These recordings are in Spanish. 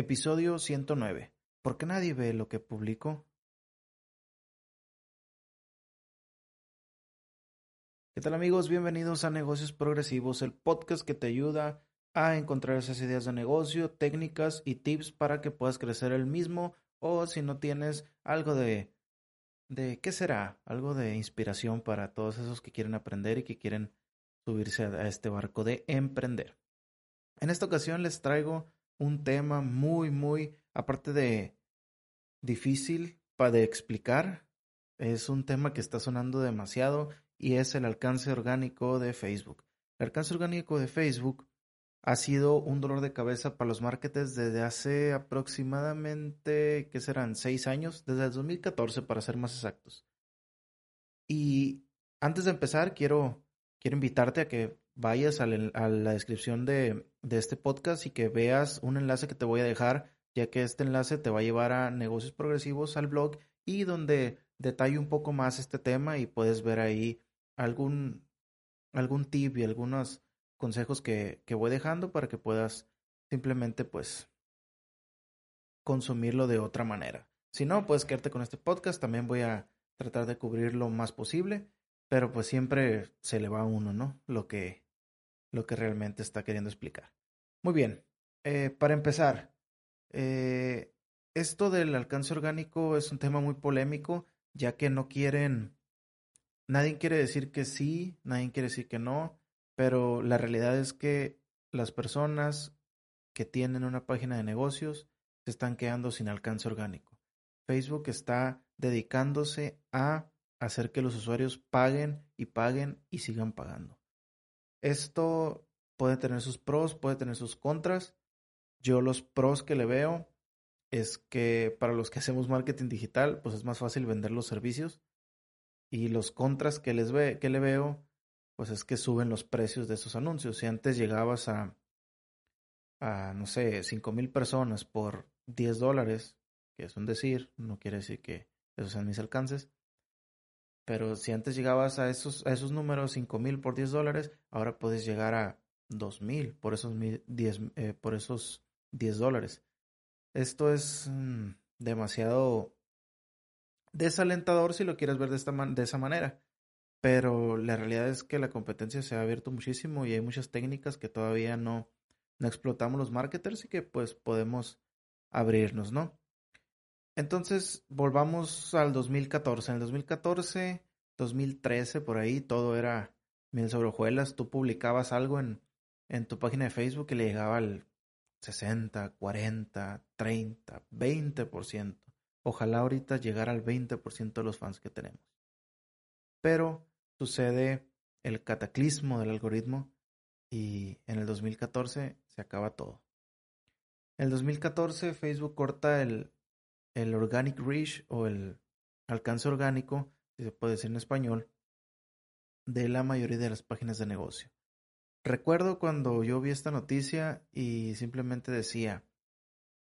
Episodio 109. ¿Por qué nadie ve lo que publico? ¿Qué tal amigos? Bienvenidos a Negocios Progresivos, el podcast que te ayuda a encontrar esas ideas de negocio, técnicas y tips para que puedas crecer el mismo o si no tienes algo de de qué será, algo de inspiración para todos esos que quieren aprender y que quieren subirse a este barco de emprender. En esta ocasión les traigo un tema muy, muy, aparte de difícil para explicar, es un tema que está sonando demasiado y es el alcance orgánico de Facebook. El alcance orgánico de Facebook ha sido un dolor de cabeza para los marketers desde hace aproximadamente, ¿qué serán? Seis años, desde el 2014 para ser más exactos. Y antes de empezar, quiero, quiero invitarte a que vayas a la, descripción de, este podcast y que veas un enlace que te voy a dejar, ya que este enlace te va a llevar a negocios progresivos, al blog, y donde detalle un poco más este tema y puedes ver ahí algún, algún tip y algunos consejos que, que voy dejando para que puedas simplemente pues consumirlo de otra manera. Si no, puedes quedarte con este podcast, también voy a tratar de cubrir lo más posible, pero pues siempre se le va a uno, ¿no? Lo que, lo que realmente está queriendo explicar. Muy bien, eh, para empezar, eh, esto del alcance orgánico es un tema muy polémico, ya que no quieren, nadie quiere decir que sí, nadie quiere decir que no, pero la realidad es que las personas que tienen una página de negocios se están quedando sin alcance orgánico. Facebook está dedicándose a hacer que los usuarios paguen y paguen y sigan pagando. Esto puede tener sus pros, puede tener sus contras. Yo los pros que le veo es que para los que hacemos marketing digital, pues es más fácil vender los servicios. Y los contras que les ve, que le veo, pues es que suben los precios de esos anuncios. Si antes llegabas a, a no sé, cinco mil personas por 10 dólares, que es un decir, no quiere decir que esos sean mis alcances, pero si antes llegabas a esos, a esos números, 5 mil por 10 dólares, ahora puedes llegar a 2 mil por esos 10, eh, por esos 10 dólares. Esto es mm, demasiado desalentador si lo quieres ver de, esta de esa manera. Pero la realidad es que la competencia se ha abierto muchísimo y hay muchas técnicas que todavía no, no explotamos los marketers y que pues podemos abrirnos, ¿no? Entonces, volvamos al 2014. En el 2014, 2013, por ahí, todo era mil sobre Tú publicabas algo en, en tu página de Facebook y le llegaba al 60, 40, 30, 20%. Ojalá ahorita llegara al 20% de los fans que tenemos. Pero sucede el cataclismo del algoritmo y en el 2014 se acaba todo. En el 2014 Facebook corta el, el organic reach o el alcance orgánico, si se puede decir en español, de la mayoría de las páginas de negocio. Recuerdo cuando yo vi esta noticia y simplemente decía,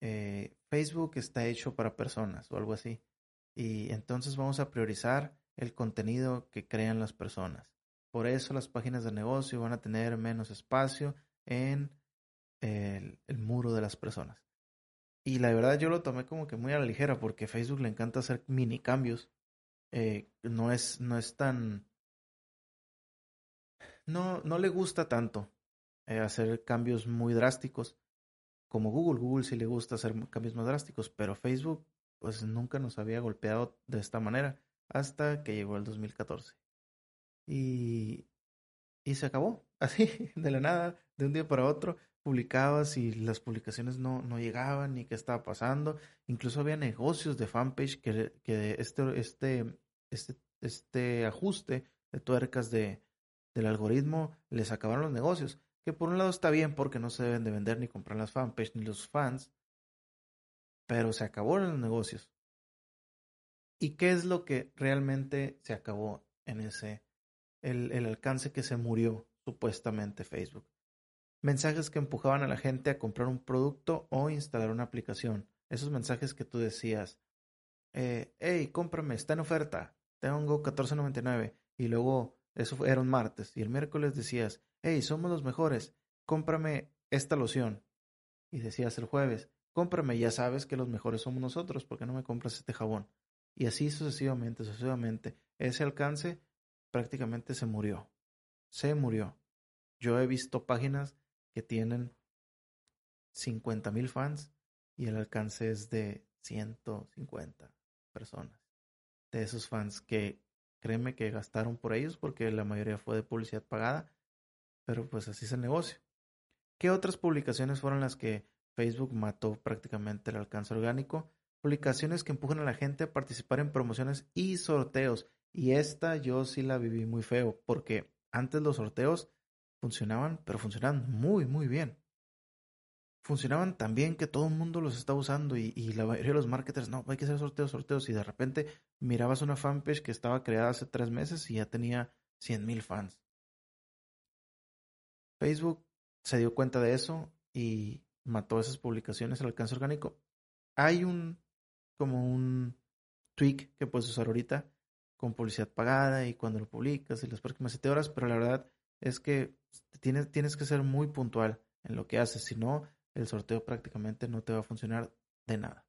eh, Facebook está hecho para personas o algo así. Y entonces vamos a priorizar el contenido que crean las personas. Por eso las páginas de negocio van a tener menos espacio en el muro de las personas. Y la verdad yo lo tomé como que muy a la ligera porque a Facebook le encanta hacer mini cambios. Eh, no es, no es tan... No, no le gusta tanto eh, hacer cambios muy drásticos como Google. Google sí le gusta hacer cambios más drásticos, pero Facebook pues nunca nos había golpeado de esta manera hasta que llegó el 2014. Y, y se acabó, así, de la nada, de un día para otro publicabas y las publicaciones no, no llegaban ni qué estaba pasando. Incluso había negocios de fanpage que, que este, este, este, este ajuste de tuercas de, del algoritmo les acabaron los negocios. Que por un lado está bien porque no se deben de vender ni comprar las fanpage ni los fans. Pero se acabaron los negocios. ¿Y qué es lo que realmente se acabó en ese, el, el alcance que se murió supuestamente Facebook? Mensajes que empujaban a la gente a comprar un producto o instalar una aplicación. Esos mensajes que tú decías, eh, hey, cómprame, está en oferta, tengo 14.99 y luego eso era un martes y el miércoles decías, hey, somos los mejores, cómprame esta loción y decías el jueves, cómprame, ya sabes que los mejores somos nosotros, ¿por qué no me compras este jabón? Y así sucesivamente, sucesivamente. Ese alcance prácticamente se murió. Se murió. Yo he visto páginas que tienen 50 mil fans y el alcance es de 150 personas. De esos fans que créeme que gastaron por ellos porque la mayoría fue de publicidad pagada, pero pues así es el negocio. ¿Qué otras publicaciones fueron las que Facebook mató prácticamente el alcance orgánico? Publicaciones que empujan a la gente a participar en promociones y sorteos. Y esta yo sí la viví muy feo porque antes los sorteos funcionaban, pero funcionaban muy, muy bien funcionaban tan bien que todo el mundo los estaba usando y, la mayoría de los marketers, no, hay que hacer sorteos, sorteos. Y de repente mirabas una fanpage que estaba creada hace tres meses y ya tenía 100 mil fans. Facebook se dio cuenta de eso y mató esas publicaciones al alcance orgánico. Hay un, como un tweak que puedes usar ahorita con publicidad pagada y cuando lo publicas y las próximas 7 horas, pero la verdad es que tienes, tienes que ser muy puntual en lo que haces, si no, el sorteo prácticamente no te va a funcionar de nada.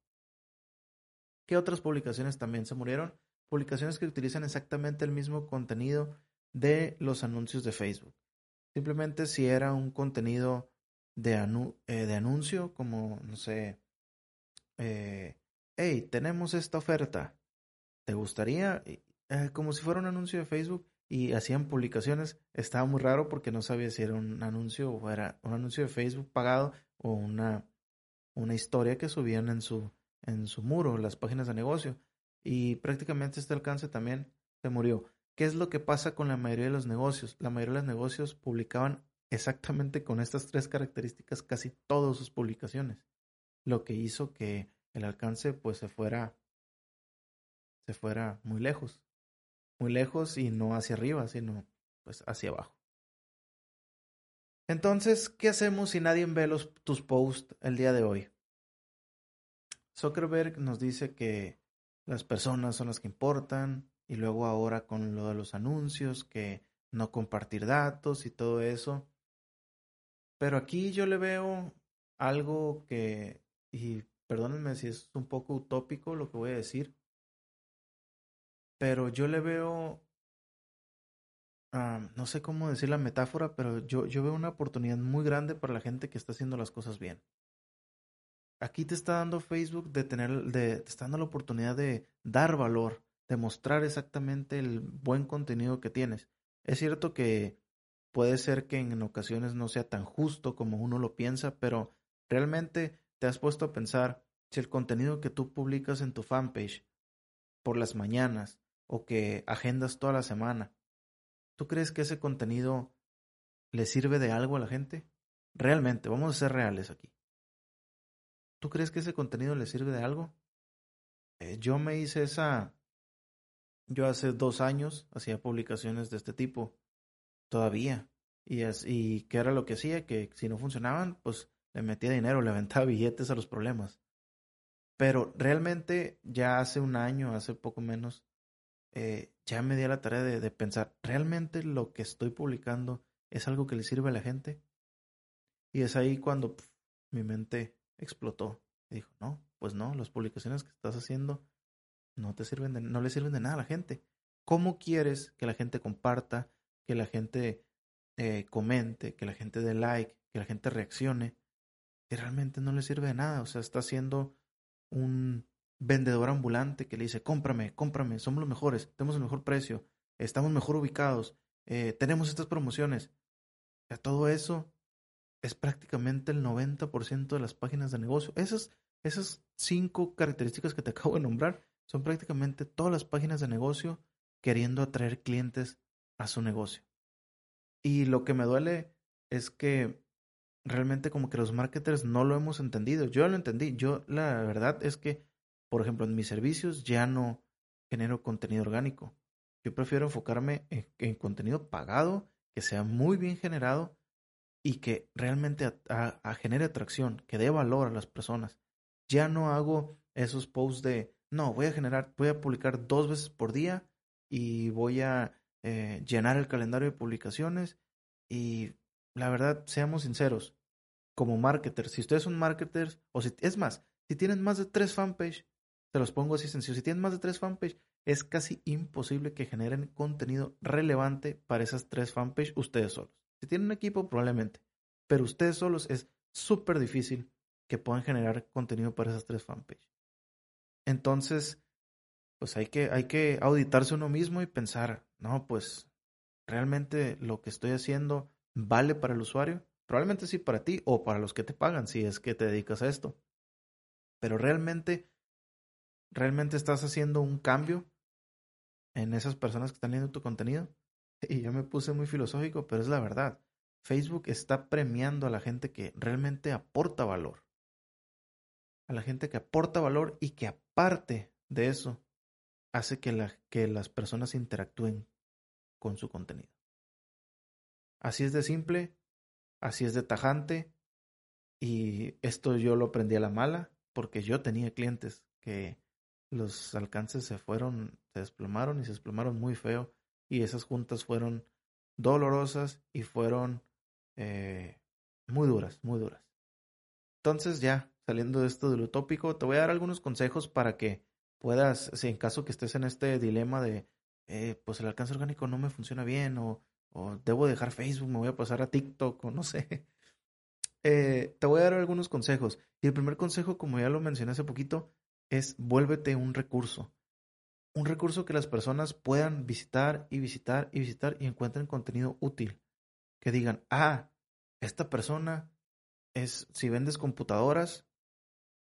¿Qué otras publicaciones también se murieron? Publicaciones que utilizan exactamente el mismo contenido de los anuncios de Facebook. Simplemente si era un contenido de, eh, de anuncio, como, no sé, eh, hey, tenemos esta oferta, ¿te gustaría? Eh, como si fuera un anuncio de Facebook y hacían publicaciones, estaba muy raro porque no sabía si era un anuncio o era un anuncio de Facebook pagado o una, una historia que subían en su, en su muro, las páginas de negocio. Y prácticamente este alcance también se murió. ¿Qué es lo que pasa con la mayoría de los negocios? La mayoría de los negocios publicaban exactamente con estas tres características casi todas sus publicaciones. Lo que hizo que el alcance pues se fuera se fuera muy lejos. Muy lejos y no hacia arriba, sino pues hacia abajo. Entonces, ¿qué hacemos si nadie ve los, tus posts el día de hoy? Zuckerberg nos dice que las personas son las que importan y luego ahora con lo de los anuncios, que no compartir datos y todo eso. Pero aquí yo le veo algo que, y perdónenme si es un poco utópico lo que voy a decir, pero yo le veo no sé cómo decir la metáfora, pero yo, yo veo una oportunidad muy grande para la gente que está haciendo las cosas bien. Aquí te está dando Facebook de tener, de, te está dando la oportunidad de dar valor, de mostrar exactamente el buen contenido que tienes. Es cierto que puede ser que en ocasiones no sea tan justo como uno lo piensa, pero realmente te has puesto a pensar si el contenido que tú publicas en tu fanpage por las mañanas o que agendas toda la semana ¿Tú crees que ese contenido le sirve de algo a la gente? Realmente, vamos a ser reales aquí. ¿Tú crees que ese contenido le sirve de algo? Eh, yo me hice esa... Yo hace dos años hacía publicaciones de este tipo. Todavía. Y, y ¿qué era lo que hacía? Que si no funcionaban, pues le metía dinero, le aventaba billetes a los problemas. Pero realmente ya hace un año, hace poco menos, eh, ya me di a la tarea de, pensar, ¿realmente lo que estoy publicando es algo que le sirve a la gente? Y es ahí cuando mi mente explotó y dijo, no, pues no, las publicaciones que estás haciendo no te sirven de, no le sirven de nada a la gente. ¿Cómo quieres que la gente comparta, que la gente eh, comente, que la gente dé like, que la gente reaccione? Que realmente no le sirve de nada. O sea, está haciendo un, vendedor ambulante que le dice, cómprame, cómprame, somos los mejores, tenemos el mejor precio, estamos mejor ubicados, eh, tenemos estas promociones. O todo eso es prácticamente el 90% de las páginas de negocio. Esas, esas cinco características que te acabo de nombrar son prácticamente todas las páginas de negocio queriendo atraer clientes a su negocio. Y lo que me duele es que realmente como que los marketers no lo hemos entendido. Yo lo entendí. Yo la verdad es que por ejemplo, en mis servicios ya no genero contenido orgánico. Yo prefiero enfocarme en, contenido pagado, que sea muy bien generado y que realmente genere atracción, que dé valor a las personas. Ya no hago esos posts de, no, voy a generar, voy a publicar dos veces por día y voy a eh, llenar el calendario de publicaciones. Y la verdad, seamos sinceros, como marketer, si ustedes son marketers, o si, es más, Si tienen más de tres fanpage, te los pongo así sencillo. Si tienen más de tres fanpage, es casi imposible que generen contenido relevante para esas tres fanpage ustedes solos. Si tienen un equipo, probablemente. Pero ustedes solos es súper difícil que puedan generar contenido para esas tres fanpage. Entonces, pues hay que, hay que auditarse uno mismo y pensar, no, pues realmente lo que estoy haciendo vale para el usuario. Probablemente sí para ti o para los que te pagan si es que te dedicas a esto. Pero realmente, realmente estás haciendo un cambio en esas personas que están viendo tu contenido. Y yo me puse muy filosófico, pero es la verdad. Facebook está premiando a la gente que realmente aporta valor. A la gente que aporta valor y que aparte de eso hace que, que las personas interactúen con su contenido. Así es de simple, así es de tajante. Y esto yo lo aprendí a la mala porque yo tenía clientes que los alcances se fueron, se desplomaron y se desplomaron muy feo. Y esas juntas fueron dolorosas y fueron eh, muy duras, muy duras. Entonces ya, saliendo de esto del utópico, te voy a dar algunos consejos para que puedas, si en caso que estés en este dilema de, eh, pues el alcance orgánico no me funciona bien o, o, debo dejar Facebook, me voy a pasar a TikTok o no sé. Eh, te voy a dar algunos consejos. Y el primer consejo, como ya lo mencioné hace poquito, es vuélvete un recurso. Un recurso que las personas puedan visitar y visitar y visitar y encuentren contenido útil. Que digan, ah, esta persona es, si vendes computadoras,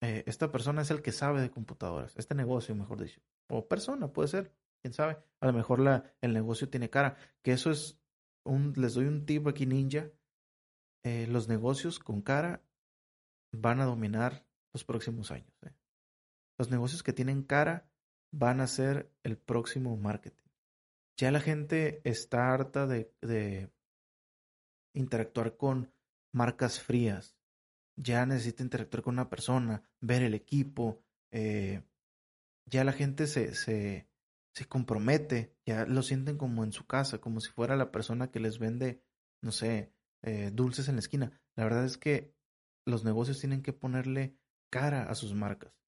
eh, esta persona es el que sabe de computadoras, este negocio, mejor dicho. O persona, puede ser, quién sabe. A lo mejor la, el negocio tiene cara. Que eso es un, les doy un tip aquí ninja. Eh, los negocios con cara van a dominar los próximos años. Eh. Los negocios que tienen cara van a ser el próximo marketing. Ya la gente está harta de, de interactuar con marcas frías. Ya necesita interactuar con una persona, ver el equipo. Eh, ya la gente se, se, se compromete, ya lo sienten como en su casa, como si fuera la persona que les vende, no sé, eh, dulces en la esquina. La verdad es que los negocios tienen que ponerle cara a sus marcas.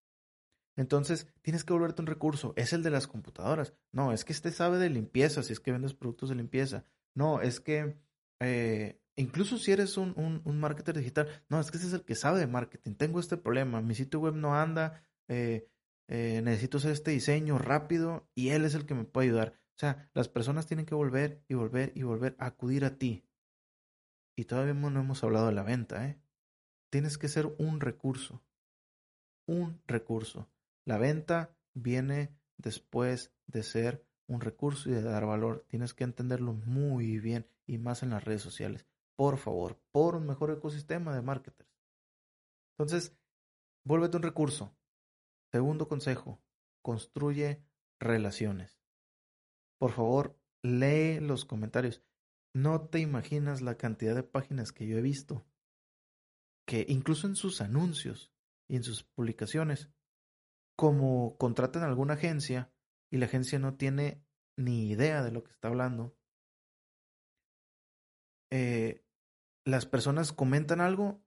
Entonces, tienes que volverte un recurso. Es el de las computadoras. No, es que este sabe de limpieza, si es que vendes productos de limpieza. No, es que eh, incluso si eres un, un, marketer digital, no, es que ese es el que sabe de marketing. Tengo este problema, mi sitio web no anda, eh, eh, necesito hacer este diseño rápido y él es el que me puede ayudar. O sea, las personas tienen que volver y volver y volver a acudir a ti. Y todavía no hemos hablado de la venta, ¿eh? Tienes que ser un recurso. Un recurso. La venta viene después de ser un recurso y de dar valor. Tienes que entenderlo muy bien y más en las redes sociales. Por favor, por un mejor ecosistema de marketers. Entonces, vuélvete un recurso. Segundo consejo, construye relaciones. Por favor, lee los comentarios. No te imaginas la cantidad de páginas que yo he visto que incluso en sus anuncios y en sus publicaciones como contratan a alguna agencia y la agencia no tiene ni idea de lo que está hablando, eh, las personas comentan algo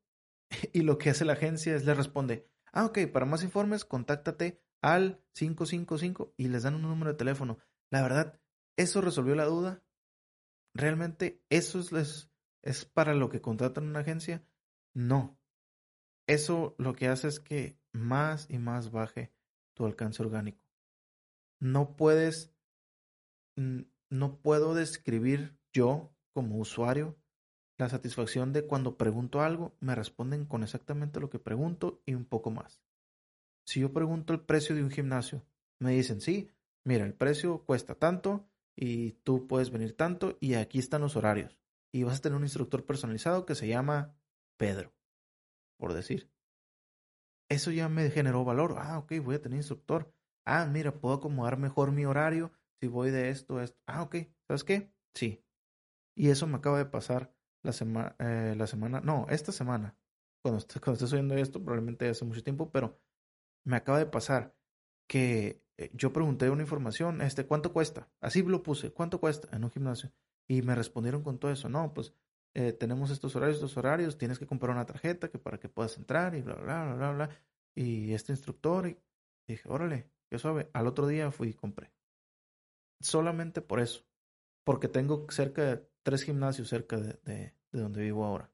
y lo que hace la agencia es le responde, ah, ok, para más informes, contáctate al 555 y les dan un número de teléfono. La verdad, ¿eso resolvió la duda? ¿Realmente eso es, es para lo que contratan una agencia? No. Eso lo que hace es que más y más baje tu alcance orgánico. No puedes, no puedo describir yo como usuario la satisfacción de cuando pregunto algo, me responden con exactamente lo que pregunto y un poco más. Si yo pregunto el precio de un gimnasio, me dicen, sí, mira, el precio cuesta tanto y tú puedes venir tanto y aquí están los horarios. Y vas a tener un instructor personalizado que se llama Pedro, por decir. Eso ya me generó valor. Ah, ok, voy a tener instructor. Ah, mira, puedo acomodar mejor mi horario si voy de esto a esto. Ah, ok, ¿sabes qué? Sí. Y eso me acaba de pasar la, semana eh, la semana, no, esta semana. Cuando, cuando estés oyendo esto, probablemente hace mucho tiempo, pero me acaba de pasar que eh, yo pregunté una información, este, ¿cuánto cuesta? Así lo puse, ¿cuánto cuesta en un gimnasio? Y me respondieron con todo eso, no, pues eh, tenemos estos horarios, estos horarios, tienes que comprar una tarjeta que para que puedas entrar y bla, bla, bla, bla, bla. y este instructor. Y dije, órale, qué suave. Al otro día fui y compré. Solamente por eso. Porque tengo cerca de tres gimnasios cerca de, de, de donde vivo ahora.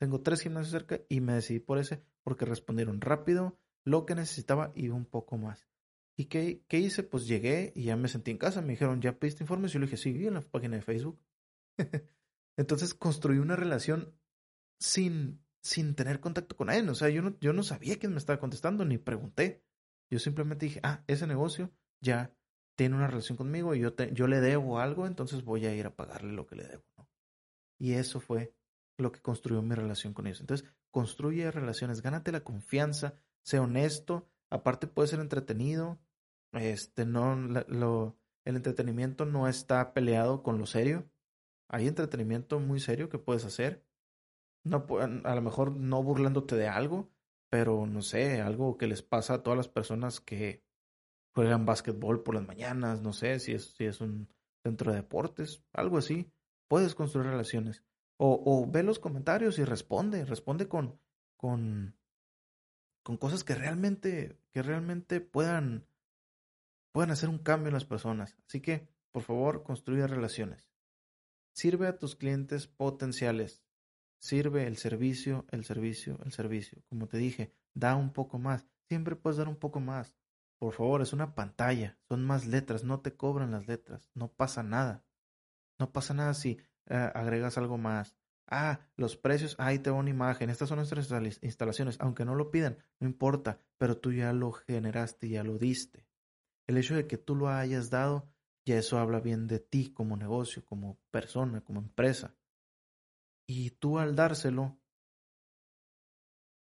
Tengo tres gimnasios cerca y me decidí por ese porque respondieron rápido lo que necesitaba y un poco más. ¿Y qué, qué hice? Pues llegué y ya me sentí en casa. Me dijeron, ¿ya pediste informes? Y yo le dije, sí, en la página de Facebook. Entonces construí una relación sin, sin tener contacto con él. O sea, yo no, yo no sabía quién me estaba contestando ni pregunté. Yo simplemente dije, ah, ese negocio ya tiene una relación conmigo y yo, te, yo le debo algo, entonces voy a ir a pagarle lo que le debo. ¿no? Y eso fue lo que construyó mi relación con ellos. Entonces, construye relaciones, gánate la confianza, sé honesto, aparte puede ser entretenido, este, no, lo, el entretenimiento no está peleado con lo serio, hay entretenimiento muy serio que puedes hacer, no, a lo mejor no burlándote de algo, pero no sé, algo que les pasa a todas las personas que juegan básquetbol por las mañanas, no sé, si es, si es un centro de deportes, algo así, puedes construir relaciones. O, o ve los comentarios y responde, responde con, con, con cosas que realmente, que realmente puedan, puedan hacer un cambio en las personas. Así que, por favor, construye relaciones. Sirve a tus clientes potenciales. Sirve el servicio, el servicio, el servicio. Como te dije, da un poco más. Siempre puedes dar un poco más. Por favor, es una pantalla. Son más letras. No te cobran las letras. No pasa nada. No pasa nada si eh, agregas algo más. Ah, los precios, ahí te va una imagen. Estas son nuestras instalaciones. Aunque no lo pidan, no importa. Pero tú ya lo generaste, ya lo diste. El hecho de que tú lo hayas dado, ya eso habla bien de ti como negocio, como persona, como empresa. Y tú al dárselo,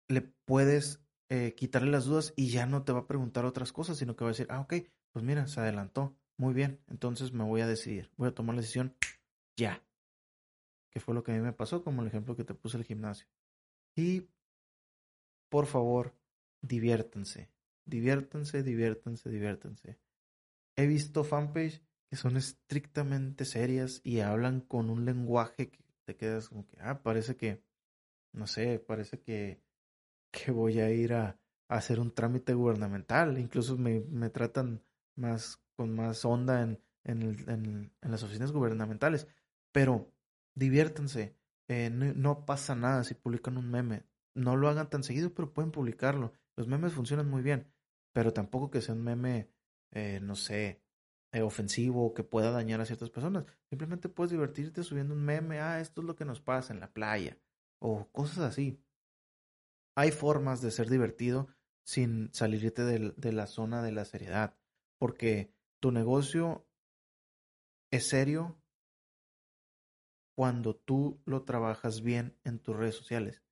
le puedes eh, quitarle las dudas y ya no te va a preguntar otras cosas, sino que va a decir, ah, ok, pues mira, se adelantó, muy bien, entonces me voy a decidir, voy a tomar la decisión ya. Que fue lo que a mí me pasó, como el ejemplo que te puse el gimnasio. Y, por favor, diviértanse, diviértanse, diviértanse, diviértanse. He visto fanpage que son estrictamente serias y hablan con un lenguaje que te quedas como que, ah, parece que, no sé, parece que, que voy a ir a, hacer un trámite gubernamental. Incluso me, me tratan más, con más onda en, en, el, en, las oficinas gubernamentales. Pero diviértanse. Eh, no, no, pasa nada si publican un meme. No lo hagan tan seguido, pero pueden publicarlo. Los memes funcionan muy bien. Pero tampoco que sea un meme, eh, no sé, eh, ofensivo que pueda dañar a ciertas personas. Simplemente puedes divertirte subiendo un meme, ah, esto es lo que nos pasa en la playa, o cosas así. Hay formas de ser divertido sin salirte de, de la zona de la seriedad, porque tu negocio es serio cuando tú lo trabajas bien en tus redes sociales.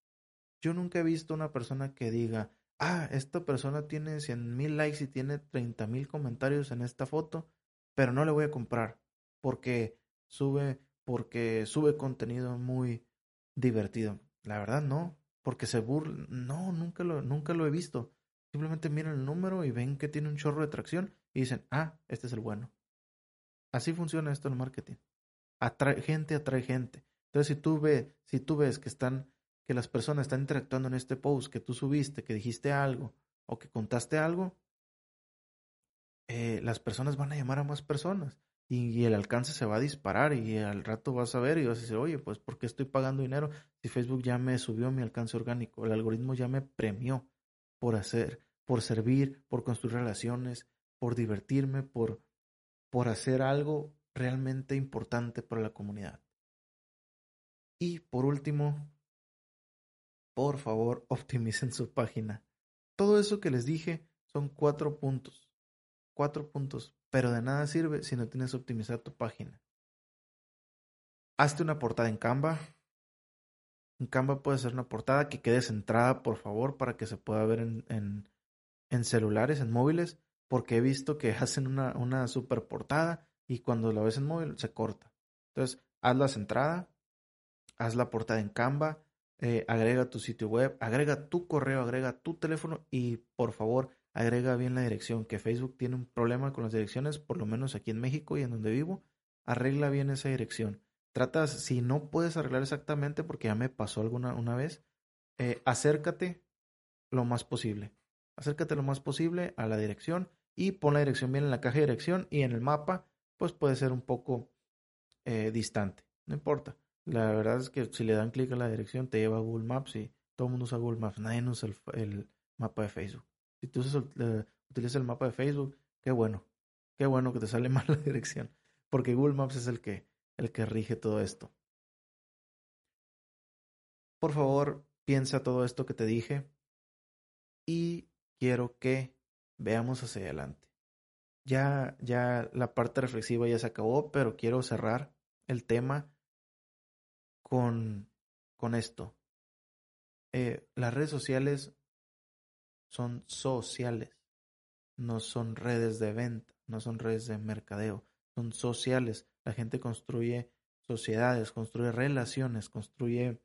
Yo nunca he visto una persona que diga, ah, esta persona tiene 100 mil likes y tiene 30 mil comentarios en esta foto, pero no le voy a comprar porque sube porque sube contenido muy divertido. La verdad no, porque se burla, no, nunca lo nunca lo he visto. Simplemente miran el número y ven que tiene un chorro de tracción y dicen, "Ah, este es el bueno." Así funciona esto en marketing. Atrae gente, atrae gente. Entonces, si tú ves, si tú ves que están que las personas están interactuando en este post, que tú subiste, que dijiste algo o que contaste algo, eh, las personas van a llamar a más personas y, el alcance se va a disparar y al rato vas a ver y vas a decir, oye, pues ¿por qué estoy pagando dinero si Facebook ya me subió mi alcance orgánico? El algoritmo ya me premió por hacer, por servir, por construir relaciones, por divertirme, por, por hacer algo realmente importante para la comunidad. Y por último, por favor, optimicen su página. Todo eso que les dije son cuatro puntos cuatro puntos, pero de nada sirve si no tienes optimizada tu página. Hazte una portada en Canva. En Canva puede ser una portada que quede centrada, por favor, para que se pueda ver en, en, celulares, en móviles, porque he visto que hacen una, una super portada y cuando la ves en móvil se corta. Entonces, hazla centrada, haz la portada en Canva, eh, agrega tu sitio web, agrega tu correo, agrega tu teléfono y por favor agrega bien la dirección, que Facebook tiene un problema con las direcciones, por lo menos aquí en México y en donde vivo, arregla bien esa dirección. Tratas, si no puedes arreglar exactamente, porque ya me pasó alguna una vez, eh, acércate lo más posible. Acércate lo más posible a la dirección y pon la dirección bien en la caja de dirección y en el mapa, pues puede ser un poco eh, distante. No importa. La verdad es que si le dan clic a la dirección te lleva a Google Maps y todo el mundo usa Google Maps. Nadie usa el, mapa de Facebook. Si tú utilizas el mapa de Facebook, qué bueno. Qué bueno que te sale mal la dirección. Porque Google Maps es el que, el que rige todo esto. Por favor, piensa todo esto que te dije y quiero que veamos hacia adelante. Ya, ya la parte reflexiva ya se acabó, pero quiero cerrar el tema con, con esto. Eh, las redes sociales son sociales, no son redes de venta, no son redes de mercadeo, son sociales. La gente construye sociedades, construye relaciones, construye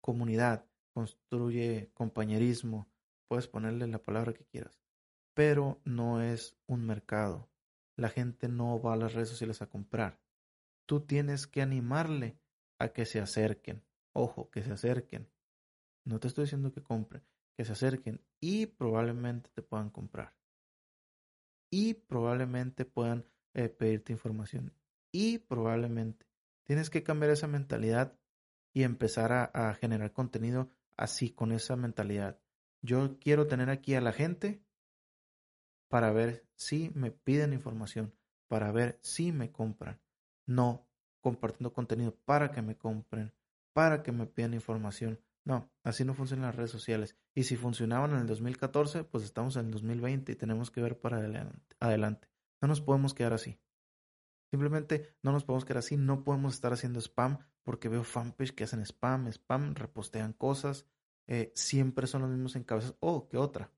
comunidad, construye compañerismo, puedes ponerle la palabra que quieras, pero no es un mercado. La gente no va a las redes sociales a comprar. Tú tienes que animarle a que se acerquen. Ojo, que se acerquen. No te estoy diciendo que compren, que se acerquen y probablemente te puedan comprar. Y probablemente puedan eh, pedirte información. Y probablemente tienes que cambiar esa mentalidad y empezar a, generar contenido así, con esa mentalidad. Yo quiero tener aquí a la gente para ver si me piden información, para ver si me compran. No compartiendo contenido para que me compren, para que me pidan información. No, así no funcionan las redes sociales. Y si funcionaban en el 2014, pues estamos en el 2020 y tenemos que ver para adelante. No nos podemos quedar así. Simplemente no nos podemos quedar así, no podemos estar haciendo spam porque veo fanpage que hacen spam, spam, repostean cosas, eh, siempre son los mismos encabezos. Oh, ¿qué otra?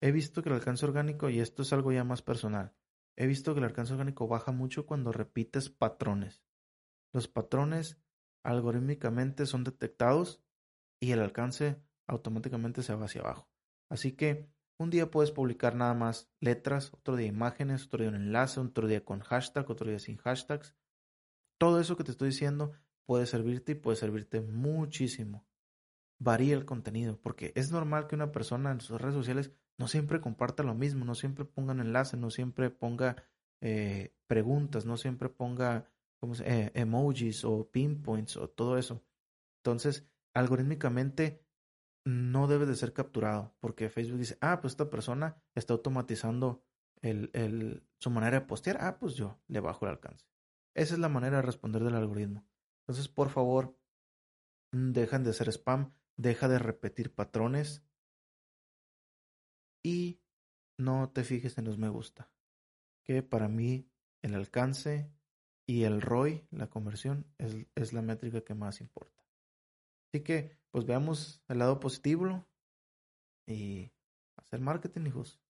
He visto que el alcance orgánico, y esto es algo ya más personal, he visto que el alcance orgánico baja mucho cuando repites patrones. Los patrones algorítmicamente son detectados y el alcance automáticamente se va hacia abajo. Así que un día puedes publicar nada más letras, otro día imágenes, otro día un enlace, otro día con hashtag, otro día sin hashtags. Todo eso que te estoy diciendo puede servirte y puede servirte muchísimo. Varía el contenido, porque es normal que una persona en sus redes sociales no siempre comparta lo mismo, no siempre ponga un enlace, no siempre ponga eh, preguntas, no siempre ponga eh, emojis o pinpoints o todo eso. Entonces, algorítmicamente no debe de ser capturado, porque Facebook dice, ah, pues esta persona está automatizando el, el, su manera de postear, ah, pues yo le bajo el alcance. Esa es la manera de responder del algoritmo. Entonces, por favor, dejan de hacer spam, deja de repetir patrones y no te fijes en los me gusta, que para mí el alcance y el ROI, la conversión, es, es la métrica que más importa. Así que, pues veamos el lado positivo y hacer marketing, hijos.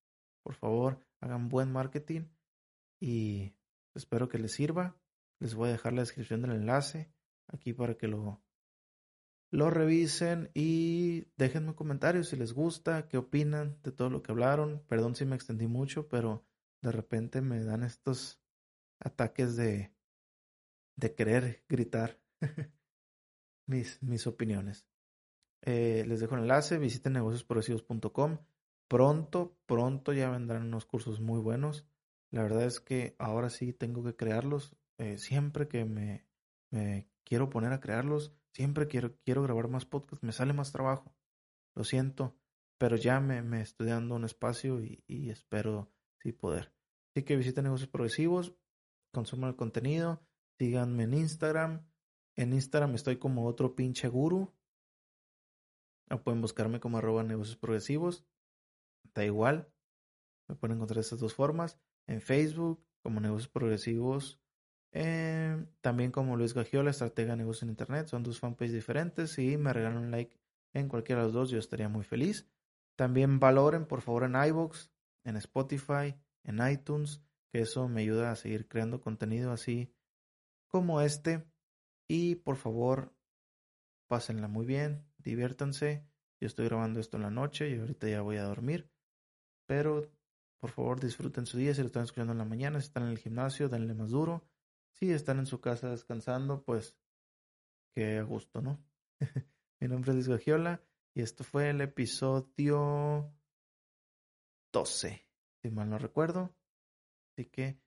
Por favor, hagan buen marketing y espero que les sirva. Les voy a dejar la descripción del enlace aquí para que lo, lo revisen y déjenme comentarios si les gusta, qué opinan de todo lo que hablaron. Perdón si me extendí mucho, pero de repente me dan estos ataques de, de querer gritar. mis, mis opiniones. Eh, les dejo el enlace, visiten negociosprogresivos.com. Pronto, pronto ya vendrán unos cursos muy buenos. La verdad es que ahora sí tengo que crearlos. Eh, siempre que me, quiero poner a crearlos, siempre quiero, quiero grabar más podcasts, me sale más trabajo. Lo siento, pero ya me, me estoy dando un espacio y, y espero sí poder. Así que visiten negocios progresivos, consuman el contenido, síganme en Instagram, en Instagram estoy como otro pinche guru. O pueden buscarme como arroba negocios progresivos. Da igual. Me pueden encontrar estas dos formas. En Facebook como negocios progresivos. Eh, también como Luis Gagiola, estratega de negocios en internet. Son dos fanpages diferentes. Si me regalan un like en cualquiera de los dos, yo estaría muy feliz. También valoren por favor en iBox, en Spotify, en iTunes, que eso me ayuda a seguir creando contenido así como este y por favor, pásenla muy bien, diviértanse. Yo estoy grabando esto en la noche y ahorita ya voy a dormir. Pero por favor disfruten su día si lo están escuchando en la mañana, si están en el gimnasio, denle más duro. Si están en su casa descansando, pues que a gusto, ¿no? Mi nombre es Luis Gagiola y esto fue el episodio 12, si mal no recuerdo. Así que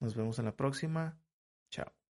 nos vemos en la próxima. Chao.